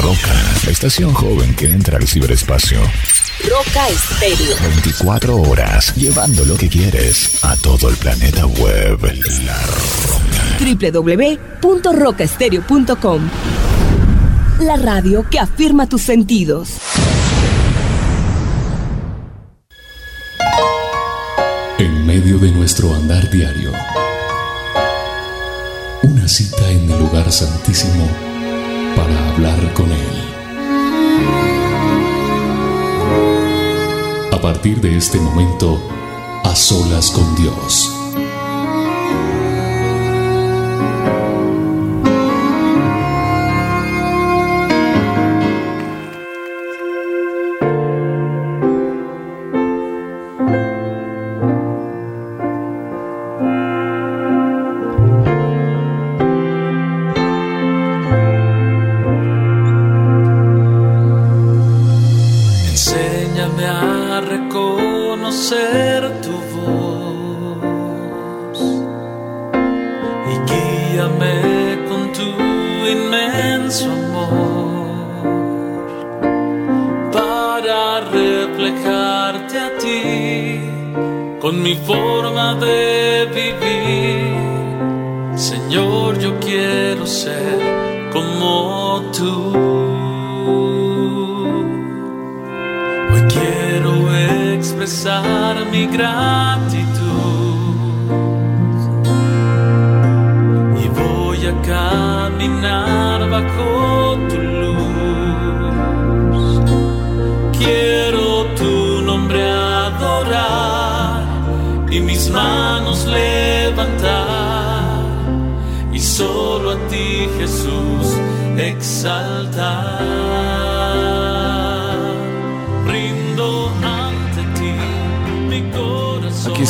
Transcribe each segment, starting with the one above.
Roca, estación joven que entra al ciberespacio. Roca Estéreo. 24 horas, llevando lo que quieres a todo el planeta web. La Roca. www.rocaestereo.com La radio que afirma tus sentidos. En medio de nuestro andar diario, una cita en el lugar santísimo para hablar con Él. A partir de este momento, a solas con Dios.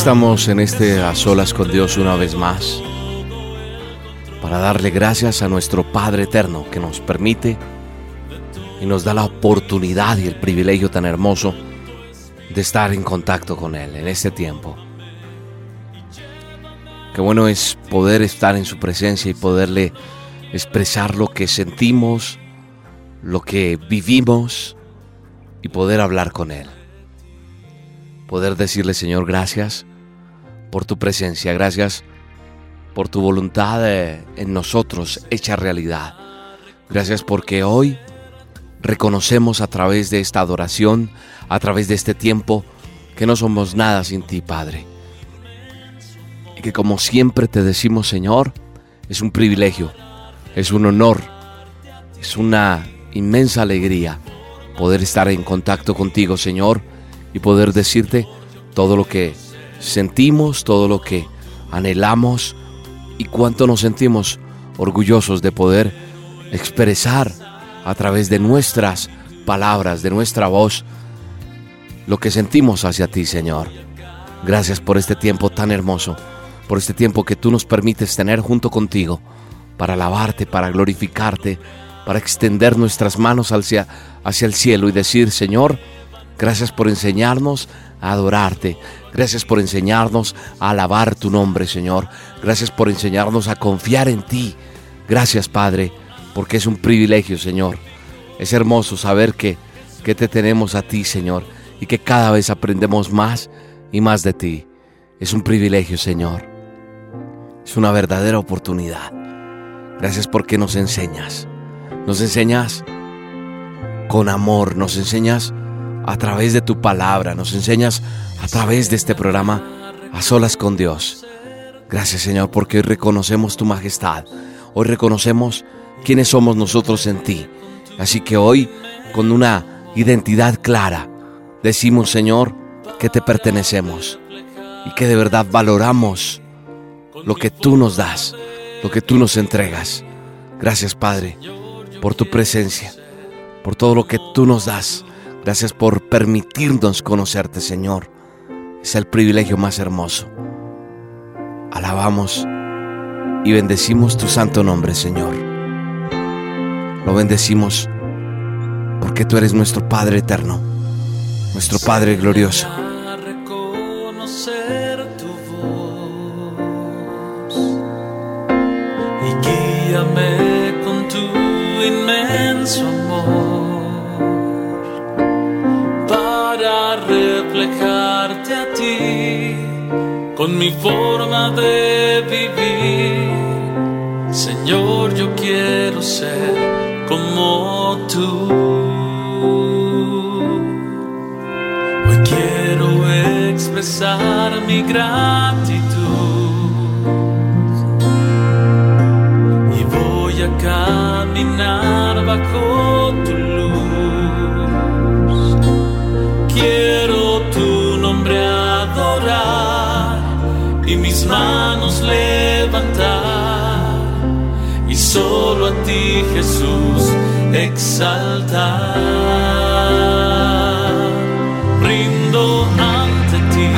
Estamos en este A Solas con Dios una vez más para darle gracias a nuestro Padre Eterno que nos permite y nos da la oportunidad y el privilegio tan hermoso de estar en contacto con Él en este tiempo. Qué bueno es poder estar en su presencia y poderle expresar lo que sentimos, lo que vivimos y poder hablar con Él. Poder decirle, Señor, gracias por tu presencia, gracias por tu voluntad en nosotros hecha realidad. Gracias porque hoy reconocemos a través de esta adoración, a través de este tiempo, que no somos nada sin ti, Padre. Y que como siempre te decimos, Señor, es un privilegio, es un honor, es una inmensa alegría poder estar en contacto contigo, Señor, y poder decirte todo lo que sentimos, todo lo que anhelamos y cuánto nos sentimos orgullosos de poder expresar a través de nuestras palabras, de nuestra voz, lo que sentimos hacia ti, Señor. Gracias por este tiempo tan hermoso, por este tiempo que tú nos permites tener junto contigo para alabarte, para glorificarte, para extender nuestras manos hacia, hacia el cielo y decir, Señor, gracias por enseñarnos a adorarte, Gracias por enseñarnos a alabar tu nombre, Señor. Gracias por enseñarnos a confiar en ti. Gracias, Padre, porque es un privilegio, Señor. Es hermoso saber que, que te tenemos a ti, Señor, y que cada vez aprendemos más y más de ti. Es un privilegio, Señor. Es una verdadera oportunidad. Gracias porque nos enseñas. Nos enseñas con amor, nos enseñas a través de tu palabra, nos enseñas a través de este programa a solas con Dios. Gracias Señor porque hoy reconocemos tu majestad, hoy reconocemos quiénes somos nosotros en ti. Así que hoy, con una identidad clara, decimos Señor que te pertenecemos y que de verdad valoramos lo que tú nos das, lo que tú nos entregas. Gracias Padre por tu presencia, por todo lo que tú nos das. Gracias por permitirnos conocerte Señor es el privilegio más hermoso. Alabamos y bendecimos tu santo nombre, Señor. Lo bendecimos porque tú eres nuestro Padre eterno, nuestro Padre glorioso. con mi forma de vivir. Señor, yo quiero ser como tú. Hoy quiero expresar mi gran Jesús exaltar. Rindo ante ti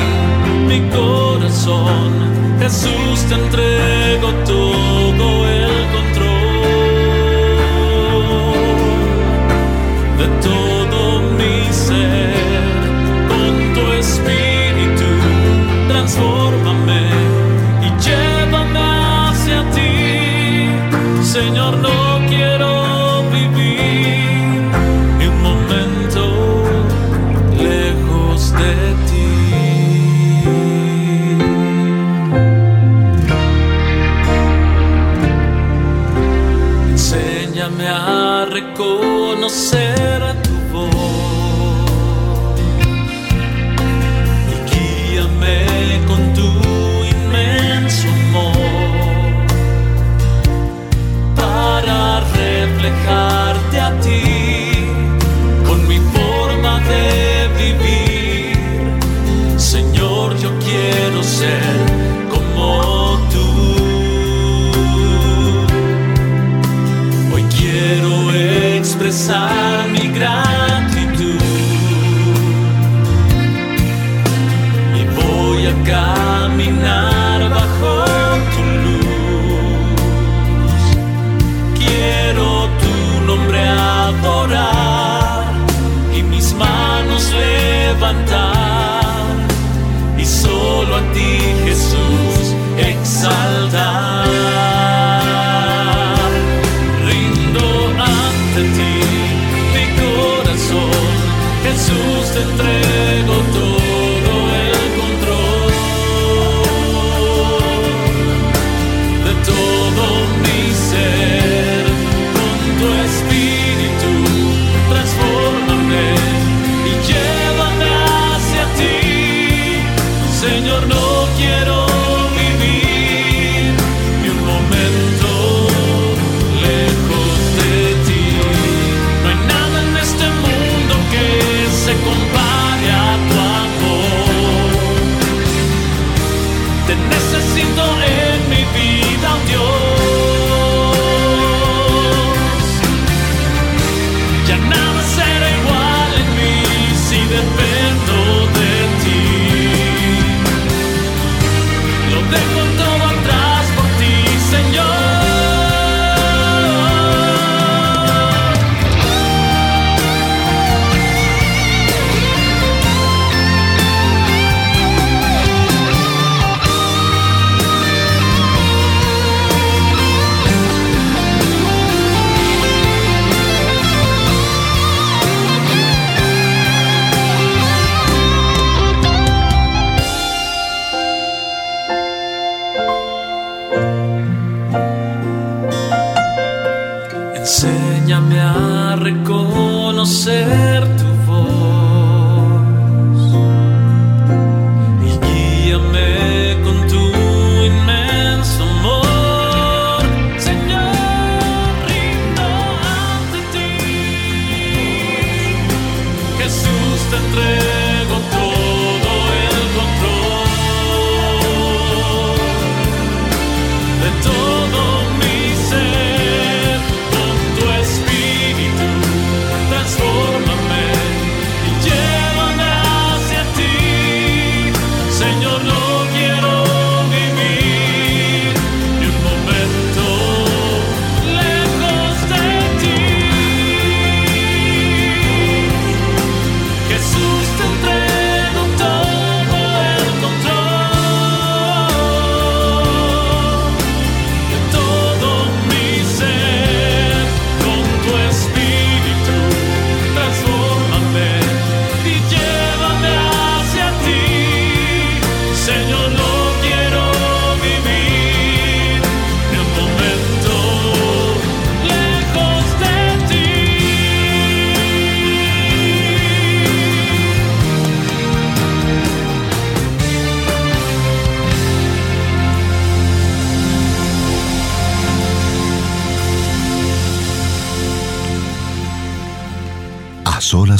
mi corazón, Jesús te entrego todo el control de todo mi ser. Con tu espíritu transfórmame y llévame hacia ti, Señor. No no sé. God.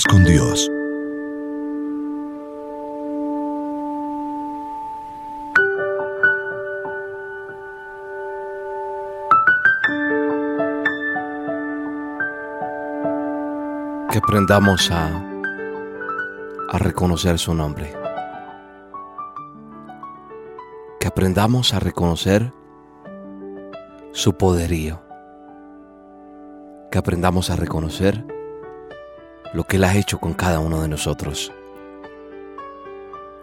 Con Dios. Que aprendamos a, a reconocer su nombre. Que aprendamos a reconocer su poderío. Que aprendamos a reconocer lo que Él ha hecho con cada uno de nosotros.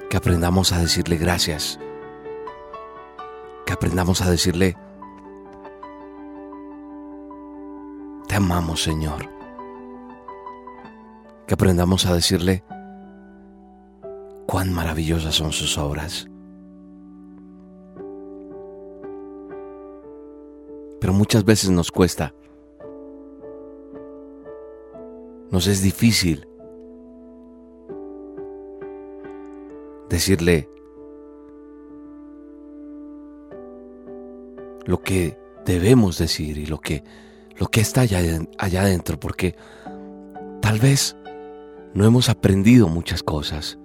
Que aprendamos a decirle gracias. Que aprendamos a decirle, te amamos Señor. Que aprendamos a decirle cuán maravillosas son sus obras. Pero muchas veces nos cuesta nos es difícil decirle lo que debemos decir y lo que, lo que está allá, allá adentro, porque tal vez no hemos aprendido muchas cosas.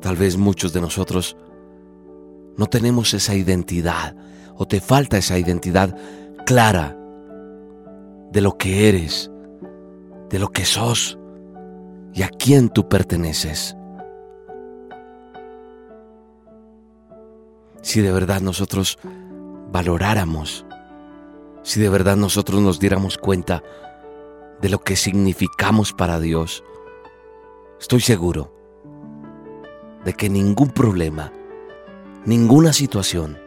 Tal vez muchos de nosotros no tenemos esa identidad o te falta esa identidad clara de lo que eres, de lo que sos y a quién tú perteneces. Si de verdad nosotros valoráramos, si de verdad nosotros nos diéramos cuenta de lo que significamos para Dios, estoy seguro de que ningún problema, ninguna situación,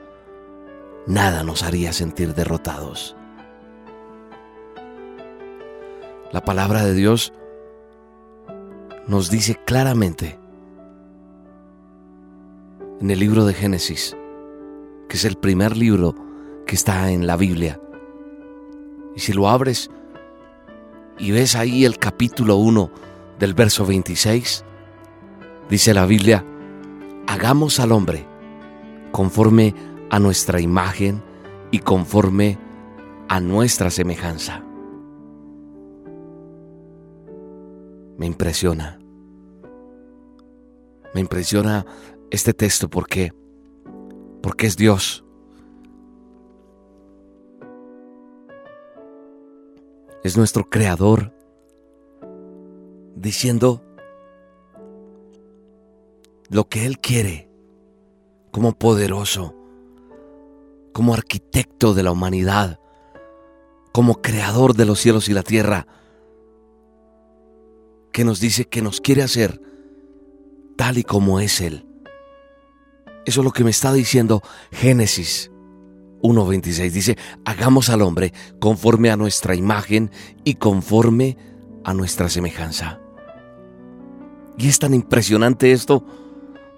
nada nos haría sentir derrotados. La palabra de Dios nos dice claramente en el libro de Génesis, que es el primer libro que está en la Biblia. Y si lo abres y ves ahí el capítulo 1 del verso 26, dice la Biblia, hagamos al hombre conforme a nuestra imagen y conforme a nuestra semejanza. Me impresiona. Me impresiona este texto porque porque es Dios. Es nuestro creador diciendo lo que él quiere como poderoso, como arquitecto de la humanidad, como creador de los cielos y la tierra que nos dice que nos quiere hacer tal y como es Él. Eso es lo que me está diciendo Génesis 1.26. Dice, hagamos al hombre conforme a nuestra imagen y conforme a nuestra semejanza. Y es tan impresionante esto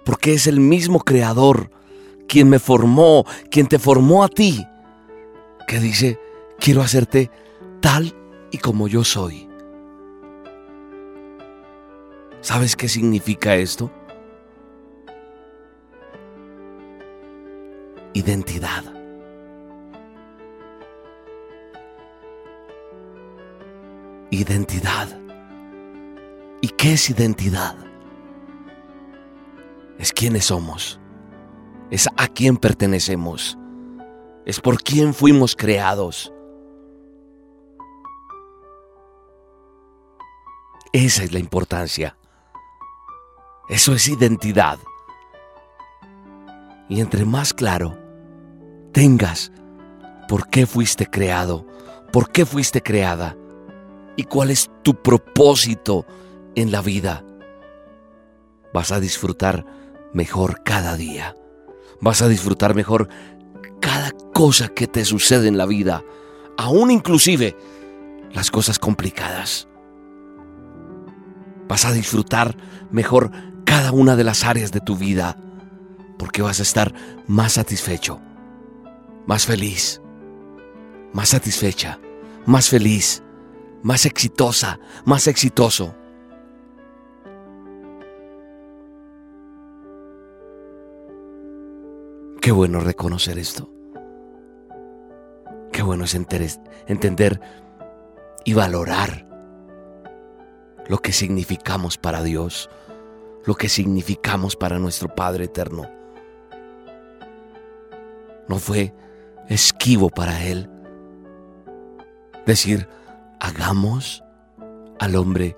porque es el mismo creador quien me formó, quien te formó a ti, que dice, quiero hacerte tal y como yo soy. ¿Sabes qué significa esto? Identidad. Identidad. ¿Y qué es identidad? Es quiénes somos. Es a quién pertenecemos. Es por quién fuimos creados. Esa es la importancia. Eso es identidad. Y entre más claro tengas por qué fuiste creado, por qué fuiste creada y cuál es tu propósito en la vida, vas a disfrutar mejor cada día. Vas a disfrutar mejor cada cosa que te sucede en la vida, aún inclusive las cosas complicadas. Vas a disfrutar mejor cada una de las áreas de tu vida, porque vas a estar más satisfecho, más feliz, más satisfecha, más feliz, más exitosa, más exitoso. Qué bueno reconocer esto. Qué bueno es entender y valorar lo que significamos para Dios, lo que significamos para nuestro Padre eterno. No fue esquivo para Él decir, hagamos al hombre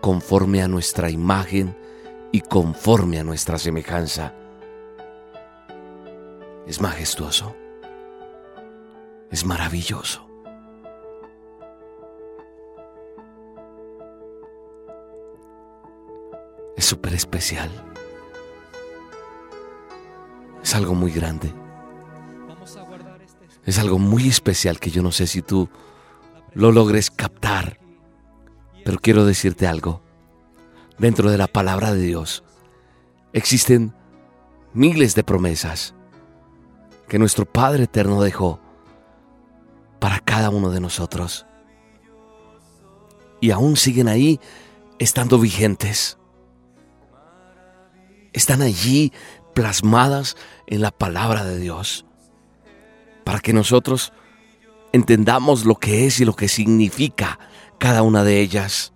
conforme a nuestra imagen y conforme a nuestra semejanza. Es majestuoso. Es maravilloso. Es súper especial. Es algo muy grande. Es algo muy especial que yo no sé si tú lo logres captar. Pero quiero decirte algo. Dentro de la palabra de Dios existen miles de promesas que nuestro Padre Eterno dejó para cada uno de nosotros. Y aún siguen ahí estando vigentes. Están allí plasmadas en la palabra de Dios. Para que nosotros entendamos lo que es y lo que significa cada una de ellas.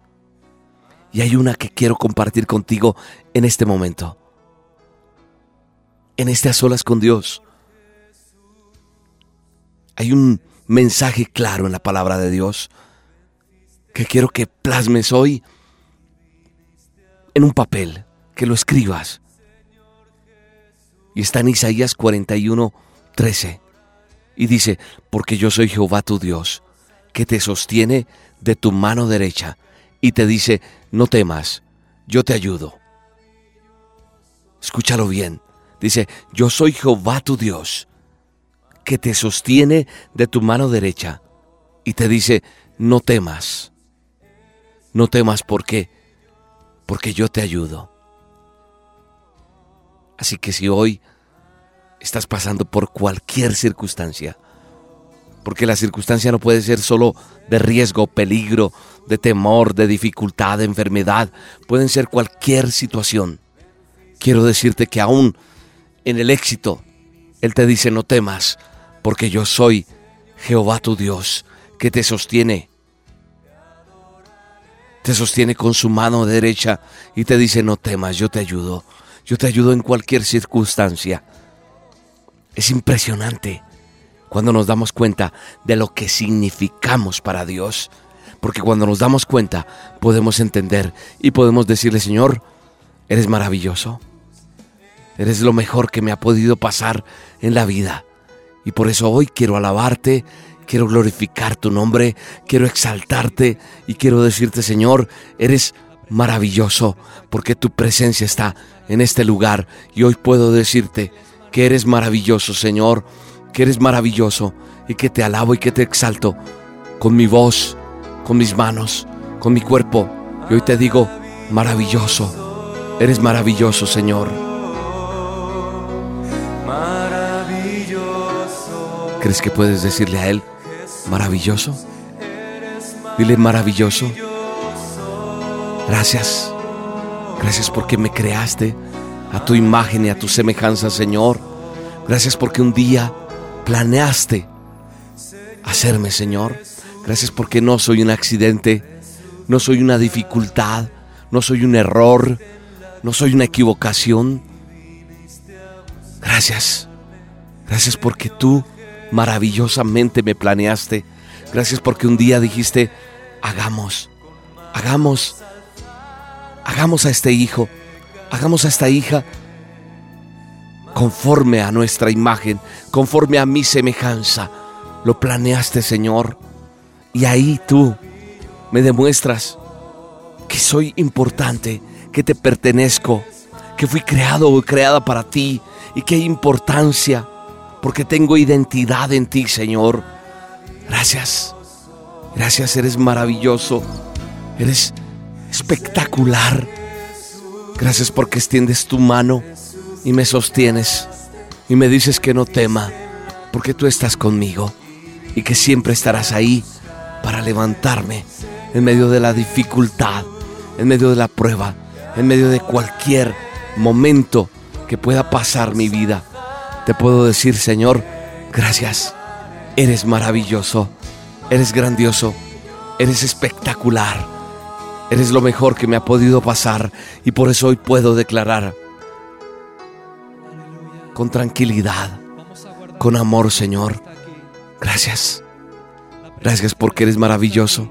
Y hay una que quiero compartir contigo en este momento. En este a solas con Dios. Hay un mensaje claro en la palabra de Dios que quiero que plasmes hoy en un papel, que lo escribas. Y está en Isaías 41, 13 y dice, porque yo soy Jehová tu Dios, que te sostiene de tu mano derecha y te dice, no temas, yo te ayudo. Escúchalo bien, dice, yo soy Jehová tu Dios, que te sostiene de tu mano derecha y te dice, no temas, no temas, ¿por qué? Porque yo te ayudo. Así que si hoy estás pasando por cualquier circunstancia. Porque la circunstancia no puede ser solo de riesgo, peligro, de temor, de dificultad, de enfermedad. Pueden ser cualquier situación. Quiero decirte que aún en el éxito, Él te dice, no temas, porque yo soy Jehová tu Dios, que te sostiene. Te sostiene con su mano derecha y te dice, no temas, yo te ayudo. Yo te ayudo en cualquier circunstancia. Es impresionante cuando nos damos cuenta de lo que significamos para Dios. Porque cuando nos damos cuenta podemos entender y podemos decirle, Señor, eres maravilloso. Eres lo mejor que me ha podido pasar en la vida. Y por eso hoy quiero alabarte, quiero glorificar tu nombre, quiero exaltarte y quiero decirte, Señor, eres maravilloso porque tu presencia está en este lugar. Y hoy puedo decirte, que eres maravilloso, Señor, que eres maravilloso y que te alabo y que te exalto con mi voz, con mis manos, con mi cuerpo. Y hoy te digo, maravilloso, eres maravilloso, Señor. ¿Crees que puedes decirle a Él, maravilloso? Dile, maravilloso. Gracias. Gracias porque me creaste a tu imagen y a tu semejanza, Señor. Gracias porque un día planeaste hacerme, Señor. Gracias porque no soy un accidente, no soy una dificultad, no soy un error, no soy una equivocación. Gracias. Gracias porque tú maravillosamente me planeaste. Gracias porque un día dijiste, hagamos, hagamos, hagamos a este hijo hagamos a esta hija conforme a nuestra imagen, conforme a mi semejanza. Lo planeaste, Señor. Y ahí tú me demuestras que soy importante, que te pertenezco, que fui creado o creada para ti y que hay importancia porque tengo identidad en ti, Señor. Gracias. Gracias, eres maravilloso. Eres espectacular. Gracias porque extiendes tu mano y me sostienes y me dices que no tema, porque tú estás conmigo y que siempre estarás ahí para levantarme en medio de la dificultad, en medio de la prueba, en medio de cualquier momento que pueda pasar mi vida. Te puedo decir, Señor, gracias. Eres maravilloso, eres grandioso, eres espectacular, Eres lo mejor que me ha podido pasar y por eso hoy puedo declarar con tranquilidad, con amor, Señor. Gracias. Gracias porque eres maravilloso,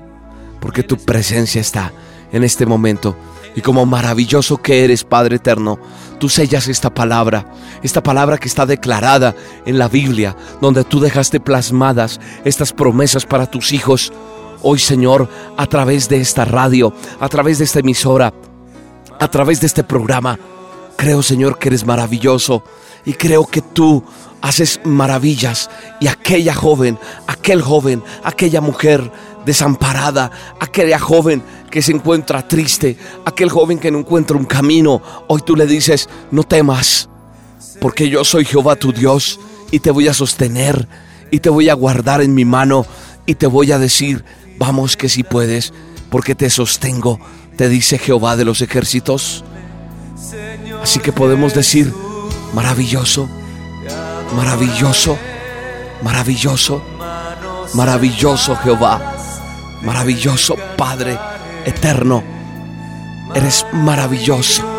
porque tu presencia está en este momento. Y como maravilloso que eres, Padre Eterno, tú sellas esta palabra, esta palabra que está declarada en la Biblia, donde tú dejaste plasmadas estas promesas para tus hijos. Hoy, Señor, a través de esta radio, a través de esta emisora, a través de este programa, creo, Señor, que eres maravilloso y creo que tú haces maravillas. Y aquella joven, aquel joven, aquella mujer desamparada, aquella joven que se encuentra triste, aquel joven que no encuentra un camino, hoy tú le dices, no temas, porque yo soy Jehová tu Dios y te voy a sostener y te voy a guardar en mi mano y te voy a decir, vamos que si puedes, porque te sostengo, te dice Jehová de los ejércitos. Así que podemos decir, maravilloso, maravilloso, maravilloso, maravilloso Jehová, maravilloso Padre eterno, eres maravilloso.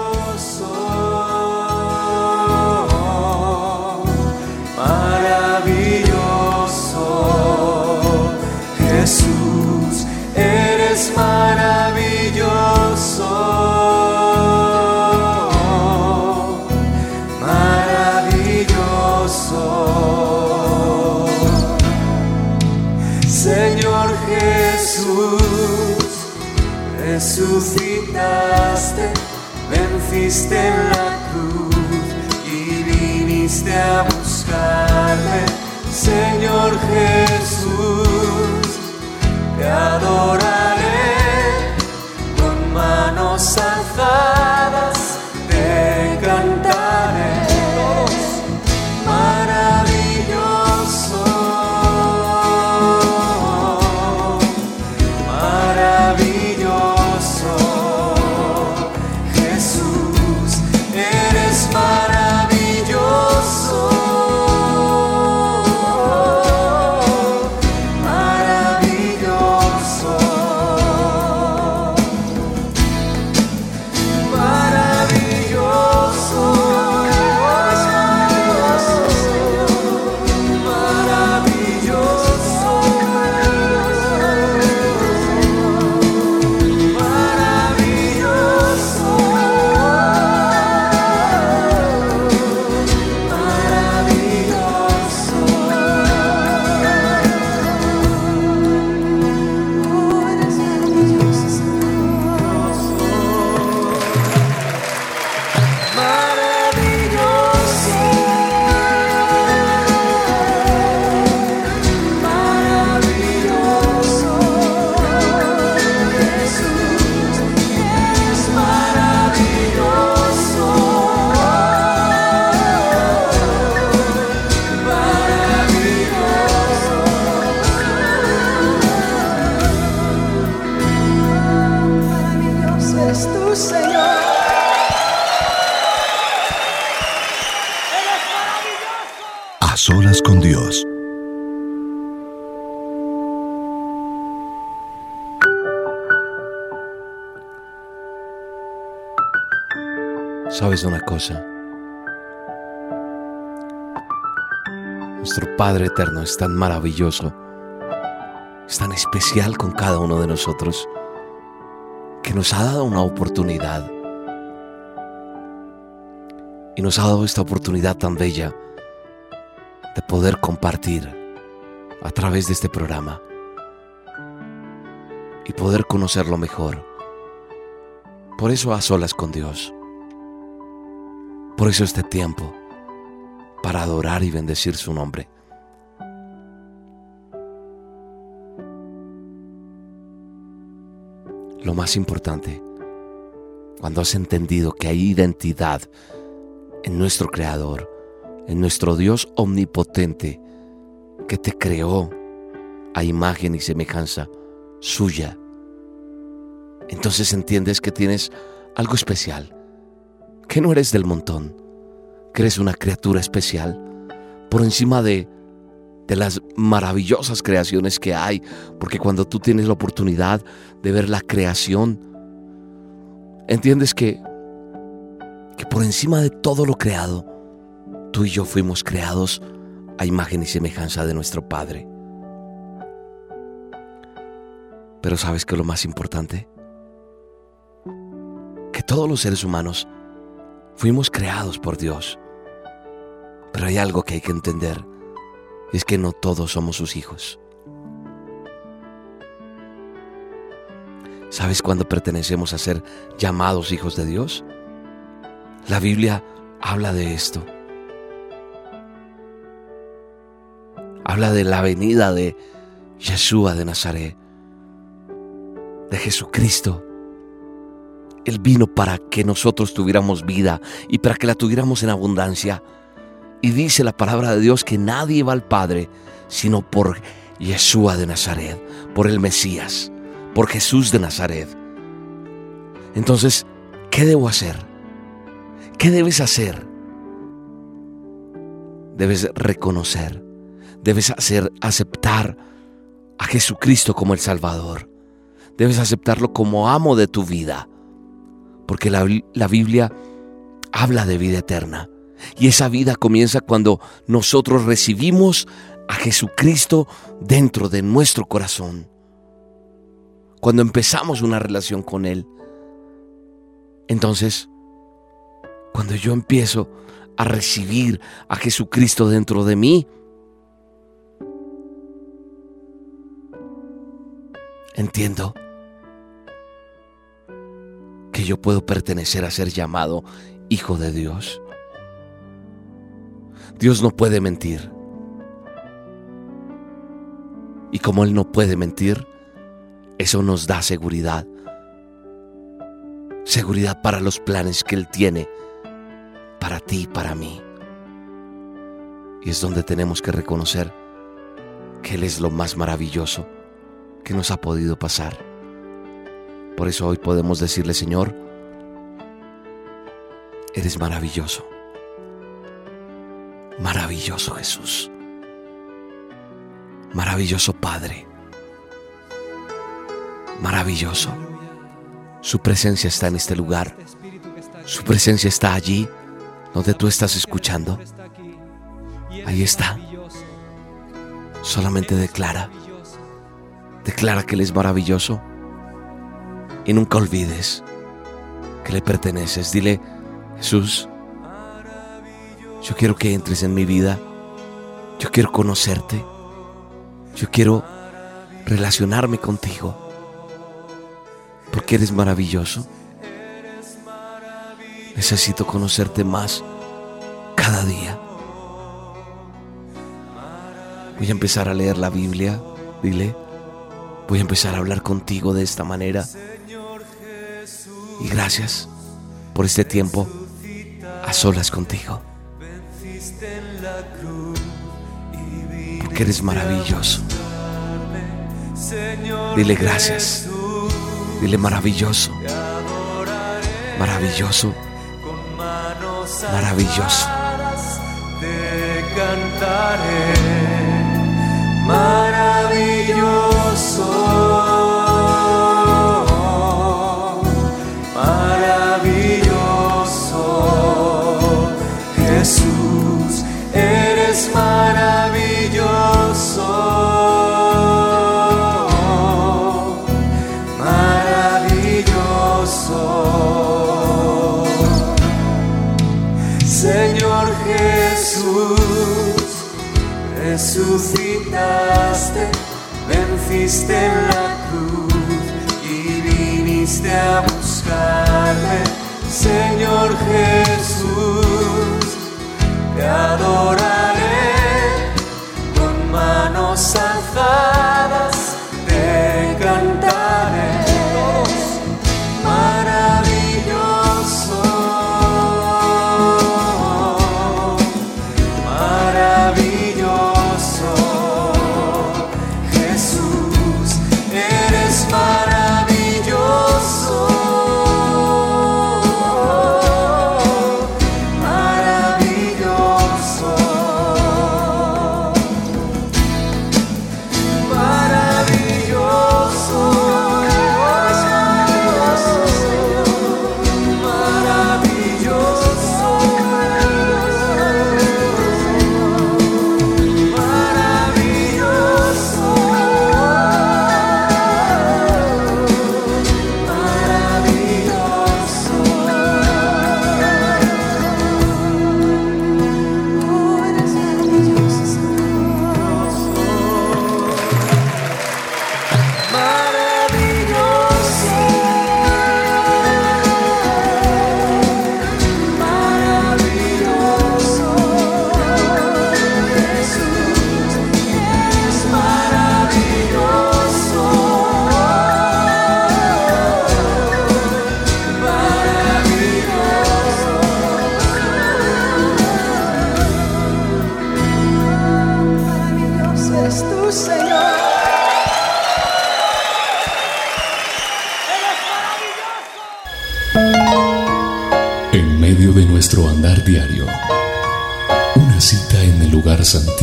Resucitaste, venciste en la cruz y viniste a buscarme, Señor Jesús, te adoraré ¿Sabes una cosa? Nuestro Padre Eterno es tan maravilloso, es tan especial con cada uno de nosotros, que nos ha dado una oportunidad. Y nos ha dado esta oportunidad tan bella de poder compartir a través de este programa y poder conocerlo mejor. Por eso a solas con Dios. Por eso este tiempo, para adorar y bendecir su nombre. Lo más importante, cuando has entendido que hay identidad en nuestro Creador, en nuestro Dios omnipotente, que te creó a imagen y semejanza suya, entonces entiendes que tienes algo especial que no eres del montón, que eres una criatura especial por encima de, de las maravillosas creaciones que hay, porque cuando tú tienes la oportunidad de ver la creación entiendes que, que por encima de todo lo creado, tú y yo fuimos creados a imagen y semejanza de nuestro Padre. Pero ¿sabes qué es lo más importante? Que todos los seres humanos fuimos creados por Dios. Pero hay algo que hay que entender, es que no todos somos sus hijos. ¿Sabes cuándo pertenecemos a ser llamados hijos de Dios? La Biblia habla de esto. Habla de la venida de Yeshua de Nazaret, de Jesucristo. Él vino para que nosotros tuviéramos vida y para que la tuviéramos en abundancia. Y dice la palabra de Dios que nadie va al Padre sino por Yeshua de Nazaret, por el Mesías por Jesús de Nazaret. Entonces, ¿qué debo hacer? ¿Qué debes hacer? Debes reconocer, debes hacer aceptar a Jesucristo como el Salvador. Debes aceptarlo como amo de tu vida, porque la, la Biblia habla de vida eterna. Y esa vida comienza cuando nosotros recibimos a Jesucristo dentro de nuestro corazón cuando empezamos una relación con Él. Entonces, cuando yo empiezo a recibir a Jesucristo dentro de mí, entiendo yo puedo pertenecer a ser llamado hijo de Dios. Dios no puede mentir. Y como Él no puede mentir, eso nos da seguridad. Seguridad para los planes que Él tiene para ti y para mí. Y es donde tenemos que reconocer que Él es lo más maravilloso que nos ha podido pasar. Por eso hoy podemos decirle, Señor, eres maravilloso. Maravilloso Jesús. Maravilloso Padre maravilloso. Su presencia está en este lugar. Su presencia está allí donde tú estás escuchando. Ahí está. Solamente declara. Declara que Él es maravilloso. Y nunca olvides que le perteneces. Dile, Jesús, yo quiero que entres en mi vida. Yo quiero conocerte. Yo quiero relacionarme contigo porque eres maravilloso. Necesito conocerte más cada día. Voy a empezar a leer la Biblia, dile. Voy a empezar a hablar contigo de esta manera. Y gracias por este tiempo a solas contigo. Porque eres maravilloso. Dile gracias. Dile maravilloso. Maravilloso. Maravilloso. Te cantaré. Maravilloso.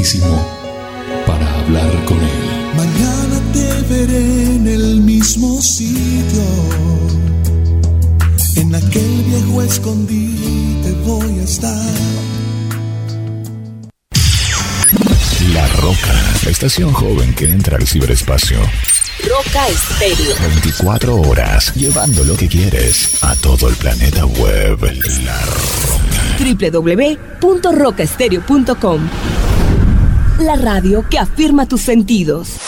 Santísimo para hablar con Él. Mañana te veré en el mismo sitio. En aquel viejo escondite voy a estar. La Roca, la estación joven que entra al ciberespacio. Roca Estéreo. 24 horas, llevando lo que quieres a todo el planeta web. La Roca. www.rocaestereo.com La radio que afirma tus sentidos.